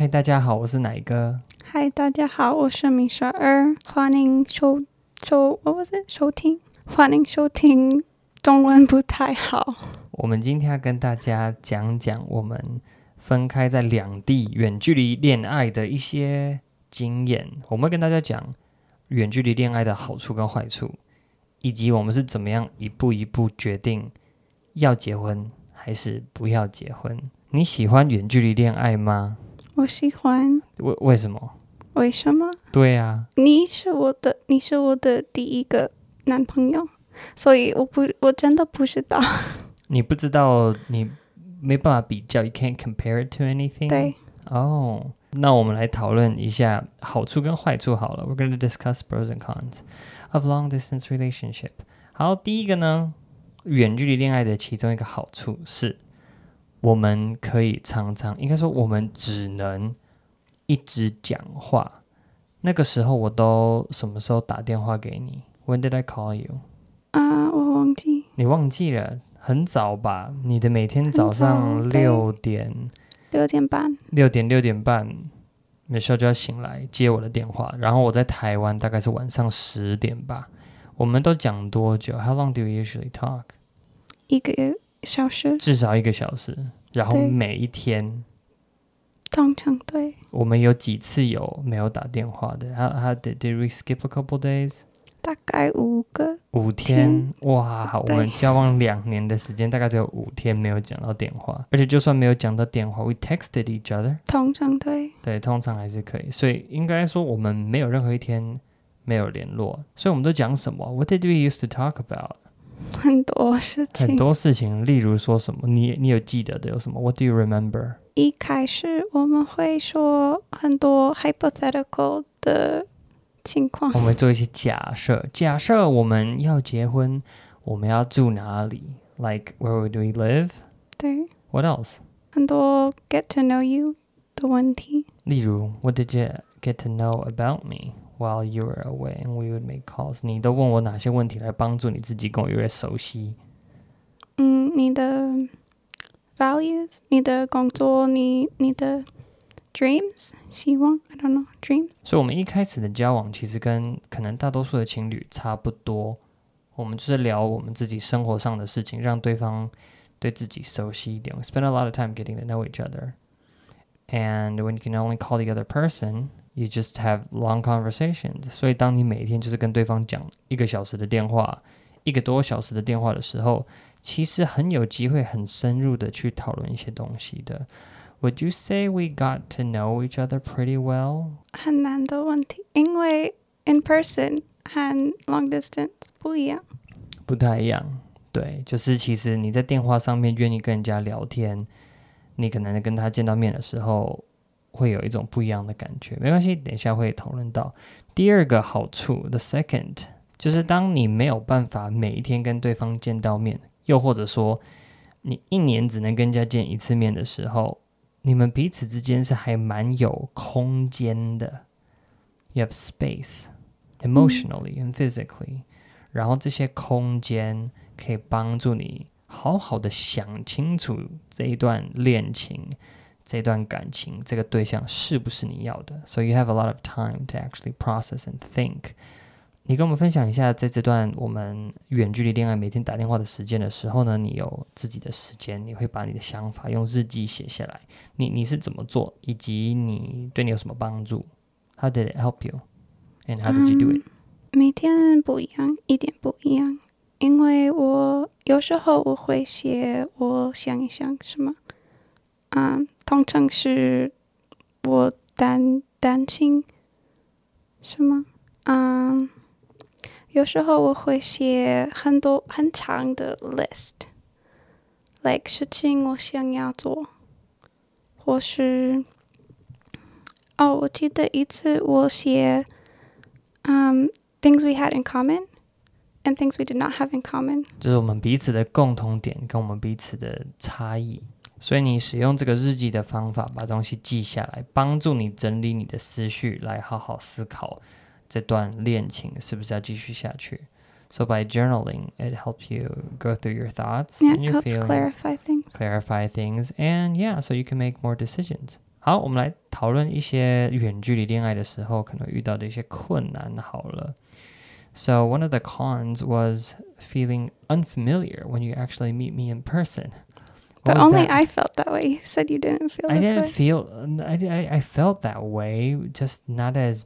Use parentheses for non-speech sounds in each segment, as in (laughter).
嗨，大家好，我是奶哥。嗨，大家好，我是米十二，欢迎收收，what was it？收听，欢迎收听。中文不太好。我们今天要跟大家讲讲我们分开在两地远距离恋爱的一些经验。我们会跟大家讲远距离恋爱的好处跟坏处，以及我们是怎么样一步一步决定要结婚还是不要结婚。你喜欢远距离恋爱吗？我喜欢。为为什么？为什么？对啊，你是我的，你是我的第一个男朋友。所以我不，我真的不知道。(laughs) 你不知道，你没办法比较，you can't compare it to anything。对。哦，那我们来讨论一下好处跟坏处好了。We're going to discuss pros and cons of long distance relationship。好，第一个呢，远距离恋爱的其中一个好处是，我们可以常常，应该说我们只能一直讲话。那个时候我都什么时候打电话给你？When did I call you？啊，我忘记。你忘记了？很早吧？你的每天早上六点，六点半，六点六点半，美秀就要醒来接我的电话。然后我在台湾，大概是晚上十点吧。我们都讲多久？How long do you usually talk？一个小时，至少一个小时。然后每一天，通常对。我们有几次有没有打电话的？How how did did we skip a couple days？大概五个五天哇！我们交往两年的时间，大概只有五天没有讲到电话，而且就算没有讲到电话，we texted each other。通常对对，通常还是可以，所以应该说我们没有任何一天没有联络。所以我们都讲什么？What did we used to talk about？很多事情，很多事情，例如说什么？你你有记得的有什么？What do you remember？一开始我们会说很多 hypothetical 的。情况，我们做一些假设。假设我们要结婚，我们要住哪里？Like where would we live？对。What else？很多 get to know you 的问题。例如，What did you get to know about me while you were away and we would make calls？你都问我哪些问题来帮助你自己跟我越来越熟悉？嗯，你的 values，你的工作，你你的。Dreams，希望，I don't know dreams。所以，我们一开始的交往其实跟可能大多数的情侣差不多。我们就是聊我们自己生活上的事情，让对方对自己熟悉一点。We spend a lot of time getting to know each other. And when you can only call the other person, you just have long conversations. 所以，当你每天就是跟对方讲一个小时的电话，一个多小时的电话的时候，其实很有机会很深入的去讨论一些东西的。Would you say we got to know each other pretty well? 很难的问题，因为 in person 和 long distance 不一样。不太一样，对，就是其实你在电话上面愿意跟人家聊天，你可能跟他见到面的时候 会有一种不一样的感觉。没关系，等一下会讨论到第二个好处，the second 就是当你没有办法每一天跟对方见到面，又或者说你一年只能跟人家见一次面的时候。你们彼此之间是还蛮有空间的，you have space emotionally and physically，然后这些空间可以帮助你好好的想清楚这一段恋情、这段感情、这个对象是不是你要的，so you have a lot of time to actually process and think。你跟我们分享一下，在这段我们远距离恋爱、每天打电话的时间的时候呢，你有自己的时间，你会把你的想法用日记写下来。你你是怎么做，以及你对你有什么帮助？How did it help you? And how did you do it? 每天不一样，一点不一样。因为我有时候我会写，我想一想什么。嗯，通常是我担担心什么？嗯。有时候我会写很多很长的 list，like 事情我想要做，或是哦，我记得一次我写，嗯，things we had in common and things we did not have in common，就是我们彼此的共同点跟我们彼此的差异。所以你使用这个日记的方法，把东西记下来，帮助你整理你的思绪，来好好思考。这段恋情是不是要继续下去？So by journaling, it helps you go through your thoughts yeah, and your helps feelings, clarify things, clarify things, and yeah, so you can make more decisions. 好，我们来讨论一些远距离恋爱的时候可能遇到的一些困难。好了，So one of the cons was feeling unfamiliar when you actually meet me in person. But What was only that? I felt that way. You said you didn't feel I this didn't way. feel I, I I felt that way, just not as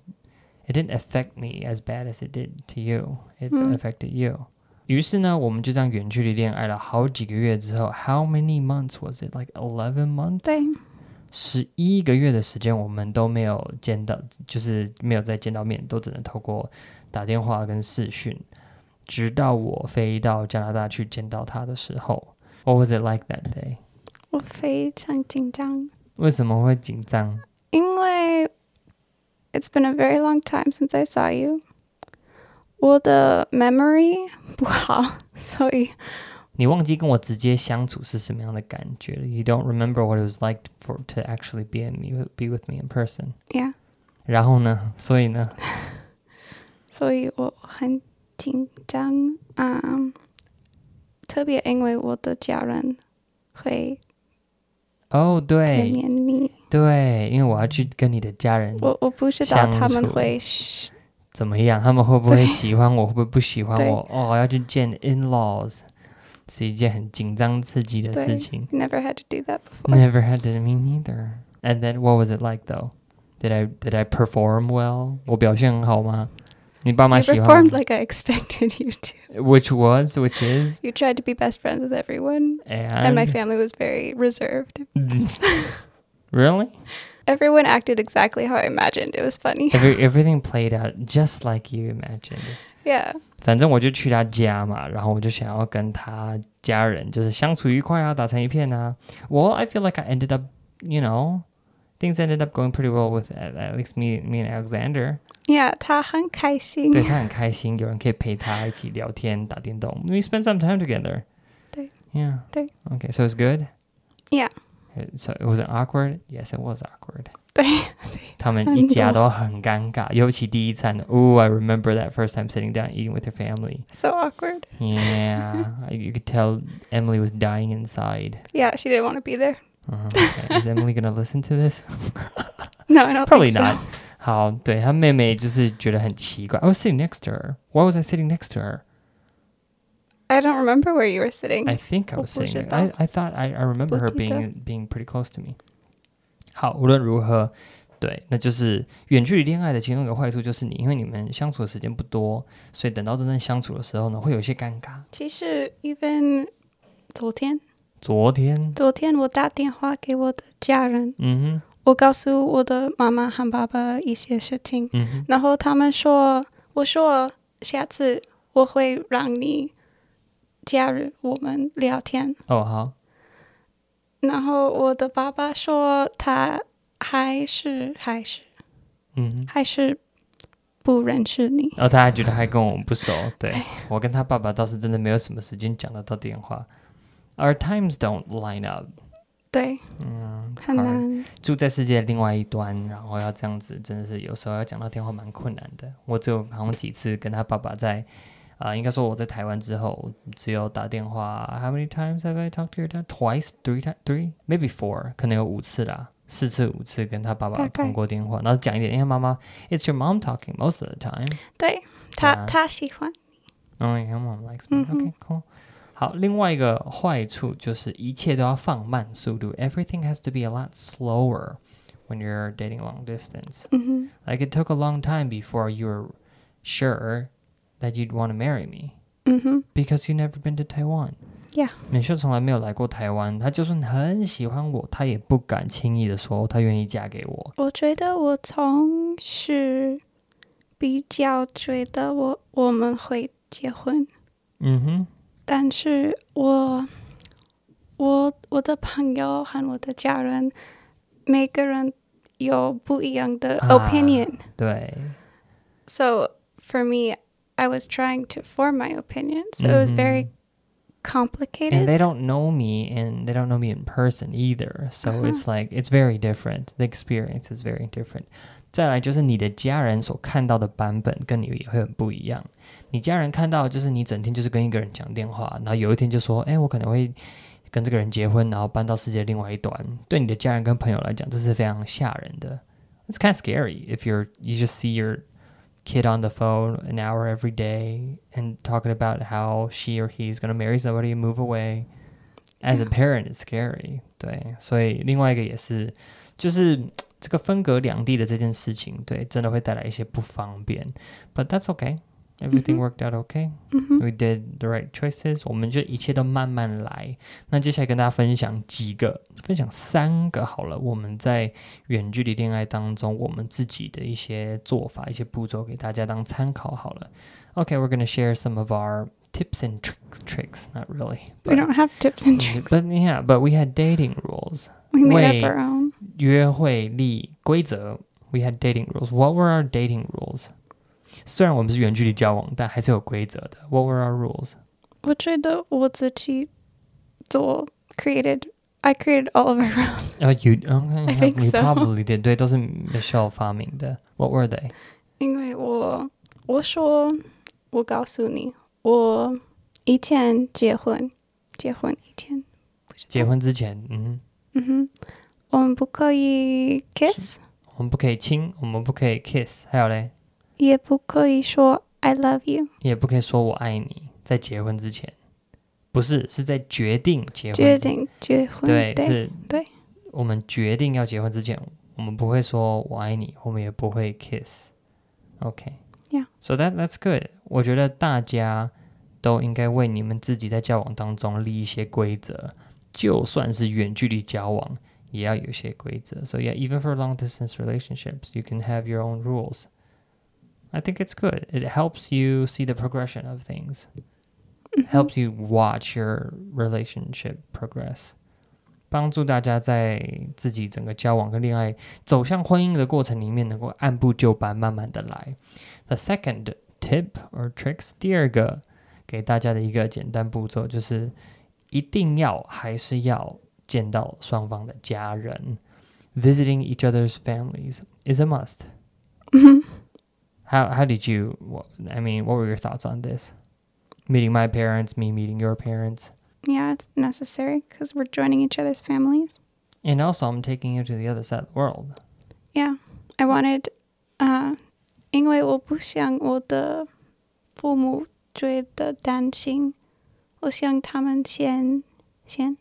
it didn't affect me as bad as it did to you. It 嗯 affected you. 于是呢，我们就这样远距离恋爱了好几个月之后，How many months was it? Like eleven months. 对，十一个月的时间，我们都没有见到，就是没有再见到面，都只能透过打电话跟视讯，直到我飞到加拿大去见到他的时候。 What was it like that day？我非常紧张，为什么会紧张？因为 it's been a very long time since I saw you。我的 memory (laughs) 不好，所以你忘记跟我直接相处是什么样的感觉了？You don't remember what it was like for to actually be in me be with me in person。 yeah，然后呢？所以呢？所以我很紧张。嗯， (laughs) 特别因为我的家人会哦，见对面你，对，因为我要去跟你的家人我我不知道他们相处会怎么样？他们会不会对喜欢我？会不会不喜欢对我？哦，要去见 in laws，是一件很紧张刺激的事对情。 never had to do that before。 Never had to me neither. And then what was it like though? Did I did I perform well? 我表现很好吗？ 你爸妈 You 喜欢我 performed like I expected you to. Which was, which is, You tried to be best friends with everyone, and, and my family was very reserved. (laughs) really? Everyone acted exactly how I imagined. It was funny. Every, (laughs) everything played out just like you imagined. Yeah. 反正我就去他家嘛，然后我就想要跟他家人就是相处愉快啊，打成一片啊。Well, I feel like I ended up, you know, things ended up going pretty well with at, at least me, me and Alexander. Yeah, 他很开心。对他很开心，有人可以陪他一起聊天、打电动。We spent some time together. 对 Yeah. 对 Okay, so it's good. Yeah. So it wasn't awkward. Yes, it was awkward. (laughs) 对，他们一家都很尴尬，尤其第一餐。Oh, I remember that first time sitting down eating with your family. so awkward. Yeah, (laughs) you could tell Emily was dying inside. Yeah, she didn't want to be there. Uh, okay. Is Emily gonna listen to this? (laughs) No, I don't Probably think so. not. 好，对她妹妹就是觉得很奇怪。I was sitting next to her. Why was I sitting next to her? I don't remember where you were sitting. I think I 我 was 不 sitting 知 there. 道 I, I thought I, I remember her 不记得。 being being pretty close to me. 好，无论如何，对，那就是远距离恋爱的其中一个坏处就是你，因为你们相处的时间不多，所以等到真正相处的时候呢，会有一些尴尬。其实 even 昨天， 昨天，昨天我打电话给我的家人，嗯哼我告诉我的妈妈和爸爸一些事情，嗯哼，然后他们说，我说下次我会让你加入我们聊天。哦，好，然后我的爸爸说他还是还是嗯哼。还是不认识你。然后他还觉得还跟我们不熟，对对我跟他爸爸倒是真的没有什么时间讲得到电话。Our times don't line up，对，嗯，很 hard 难。住在世界的另外一端，然后要这样子，真的是有时候要讲到电话蛮困难的。我只有好像几次跟他爸爸在，啊、应该说我在台湾之后，只有打电话。How many times have I talked to your dad? Twice, three times, three, maybe four，可能有五次啦，四次五次跟他爸爸大概通过电话，然后讲一点，因为妈妈，It's your mom talking most of the time。对他，啊他喜欢。哦、y o u r mom likes me. 嗯哼 Okay, cool. 好，另外一个坏处就是一切都要放慢速度。Everything has to be a lot slower when you're dating long distance. 嗯哼， Like it took a long time before you were sure that you'd want to marry me 嗯哼 because you never been to Taiwan. Yeah. 美秀从来没有来过台湾，她就算很喜欢我，她也不敢轻易的说她愿意嫁给我。我觉得我从是比较觉得我我们会结婚，嗯哼， 但是我我我的朋友和我的家人每个人有不一样的啊 opinion，、对， so for me I was trying to form my opinion, so it was very 嗯 complicated. And they don't know me and they don't know me in person either. So Uh-huh. it's like it's very different. The experience is very different. 再来就是你的家人所看到的版本跟你也会很不一样。你家人看到的就是你整天就是跟一个人讲电话，然后有一天就说：“哎，我可能会 跟这个人结婚，然后搬到世界另外一端，对你的家人跟朋友来讲，这是非常吓人的。It's kind of scary if you're you just see your kid on the phone an hour every day and talking about how she or he's gonna marry somebody and move away. As a parent, it's scary. 对，所以另外一个也是，就是这个分隔两地的这件事情，对，真的会带来一些不方便。But that's okay. Everything worked out okay. We did the right choices. 我们就一切都慢慢来。那接下来跟大家分享几个，分享三个好了。我们在远距离恋爱当中，我们自己的一些做法、一些步骤，给大家当参考好了。Okay, we're gonna share some of our tips and tricks. Tricks, not really. We don't have tips and tricks. (laughs) But yeah, but we had dating rules. We made Wait. up our own. 约会立规则。We had dating rules. What were our dating rules? 虽然我们是远距离交往，但还是有规则的。What were our rules? 我觉得我自己做 created. I created all of our rules. (laughs) Oh, you okay? I think you so. probably did. 对，都是 Michelle 发明的。What were they? 因为我我说我告诉你，我以前结婚，结婚以前，结婚之前，嗯，嗯哼，我们不可以 kiss，我们不可以亲，我们不可以 kiss，还有嘞， 也不可以说 I love you。也不可以说我爱你。在结婚之前，不是是在决定结婚之决定结婚，对，对是，对，我们决定要结婚之前，我们不会说我爱你，我们也不会 kiss。OK。 Yeah. So that that's good. 我觉得大家都应该为你们自己在交往当中立一些规则，就算是远距离交往，也要有一些规则。So yeah, even for long distance relationships, you can have your own rules. I think it's good. It helps you see the progression of things. Helps you watch your relationship progress. 帮助大家在自己整个交往跟恋爱走向婚姻的过程里面，能够按部就班，慢慢的来。The second tip or tricks，第二个给大家的一个简单步骤就是，一定要还是要见到双方的家人。Visiting each other's families is a must. How how did you? wha- I mean, what were your thoughts on this? Meeting my parents, me meeting your parents. Yeah, it's necessary because we're joining each other's families. And also, I'm taking you to the other side of the world. Yeah, I wanted, uh, 因为我不想我的父母觉得担心，我想他们先先，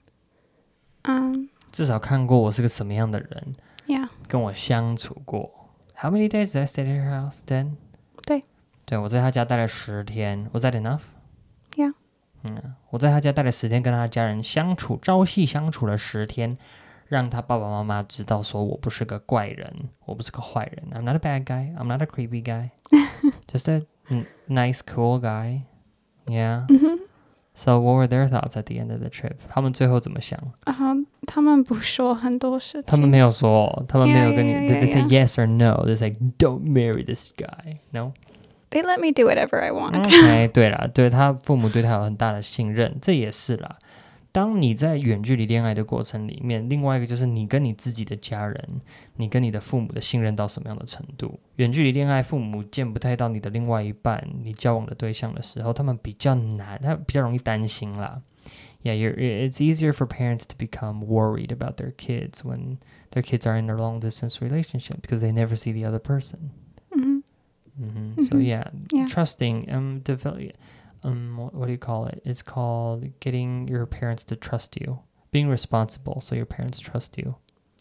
嗯、至少看过我是个什么样的人， yeah，跟我相处过。 How many days did I stay at her house? Ten. 对，对我在他家待了十天。Was that enough? Yeah. 嗯，我在他家待了十天，跟他家人相处，朝夕相处了十天，让他爸爸妈妈知道说我不是个怪人，我不是个坏人。I'm not a bad guy. I'm not a creepy guy. (laughs) Just a n- nice, cool guy. Yeah. So what were their thoughts at the end of the trip? 他们最后怎么想？然后 他们不说很多事情，他们没有说，他们没有 Yeah, 跟你 yeah, did they say yeah, yes or no? They say don't marry this guy. No. They let me do whatever I want. OK，对啦，对他父母对他有很大的信任，这也是啦。当你在远距离恋爱的过程里面，另外一个就是你跟你自己的家人，你跟你的父母的信任到什么样的程度？远距离恋爱，父母见不太到你的另外一半，你交往的对象的时候，他们比较难，他比较容易担心啦。 Yeah, you're, it's easier for parents to become worried about their kids when their kids are in a long distance relationship because they never see the other person. 嗯 hmm So yeah, Yeah. trusting um develop um what, what do you call it? It's called getting your parents to trust you, being responsible, so your parents trust you.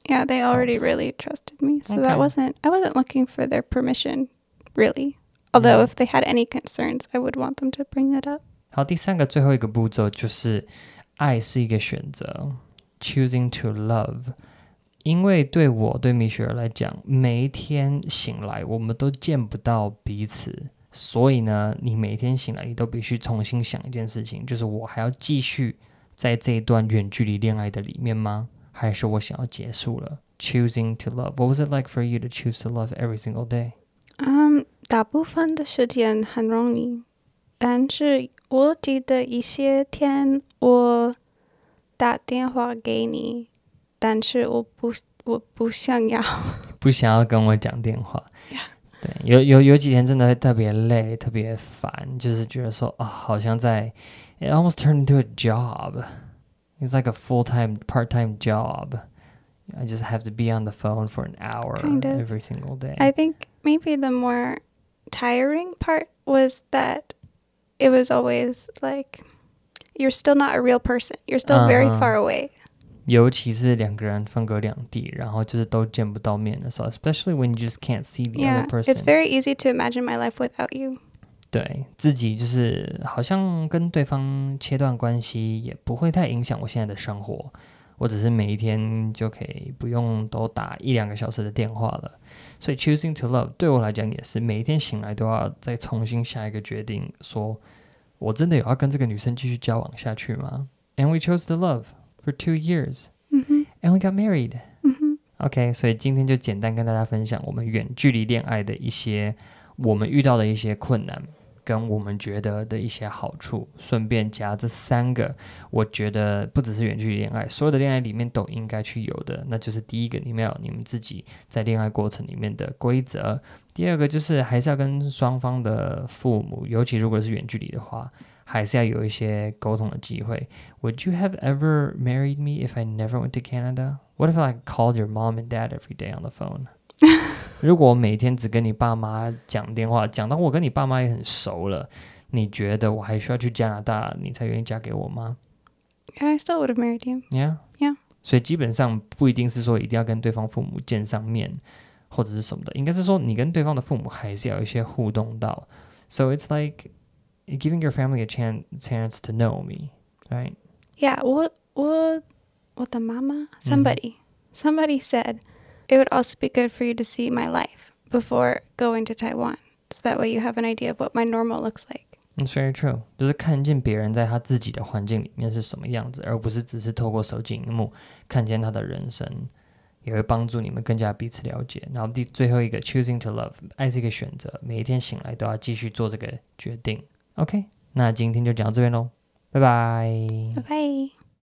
Yeah, they already Helps. really trusted me. So Okay. that wasn't I wasn't looking for their permission, really. Although Mm. if they had any concerns, I would want them to bring that up. 好，第三个最后一个步骤就是，爱是一个选择，choosing to love。因为对我对米雪儿来讲，每一天醒来我们都见不到彼此，所以呢，你每天醒来你都必须重新想一件事情，就是我还要继续在这一段远距离恋爱的里面吗？还是我想要结束了？Choosing to love. What was it like for you to choose to love every single day? 嗯，大部分的时间很容易，但是我记得一些天我打电话给你，但是我不我不想要。不想要跟我讲电话。 Yeah. 对，有有有几天真的会特别累，特别烦，就是觉得说啊、好像在，it almost turned into a job。 It's like a full time, part time job. I just have to be on the phone for an hour Kind of. every single day. I think maybe the more tiring part was that it was always like you're still not a real person. You're still very Uh-huh. far away. 尤其是两个人分隔两地，然后就是都见不到面的时候，especially when you just can't see the Yeah, other person。 it's very easy to imagine my life without you. 对自己就是好像跟对方切断关系，也不会太影响我现在的生活。我只是每一天就可以不用都打一两个小时的电话了。 所以 choosing to love 对我来讲也是每一天醒来都要再重新下一个决定，说我真的有要跟这个女生继续交往下去吗？And we chose to love for two years, hmm and we got married. hmm OK，所以今天就简单跟大家分享我们远距离恋爱的一些我们遇到的一些困难，跟我们觉得的一些好处，顺便加这三个，我觉得不只是远距离恋爱，所有的恋爱里面都应该去有的，那就是第一个，你们要有你们自己在恋爱过程里面的规则；第二个就是还是要跟双方的父母，尤其如果是远距离的话。还是要有一些沟通的机会。Would you have ever married me if I never went to Canada? What if I called your mom and dad every day on the phone? (laughs) 如果我每天只跟你爸妈讲电话，讲到我跟你爸妈也很熟了，你觉得我还需要去加拿大，你才愿意嫁给我吗 I still would have married you. ？Yeah, Yeah. 所以基本上不一定是说一定要跟对方父母见上面，或者是什么的，应该是说你跟对方的父母还是要有一些互动到。So it's like giving your family a chance chance to know me, right? Yeah, what what what the mama? Mm-hmm. Somebody. Somebody said it would also be good for you to see my life before going to Taiwan. So that way you have an idea of what my normal looks like. It's very true，就是看见别人在他自己的环境里面是什么样子，而不是只是透过手机荧幕看见他的人生，也会帮助你们更加彼此了解。然后第最后一个，choosing to love，爱是一个选择，每一天醒来都要继续做这个决定。OK，那今天就讲到这边喽，拜拜。 Bye bye.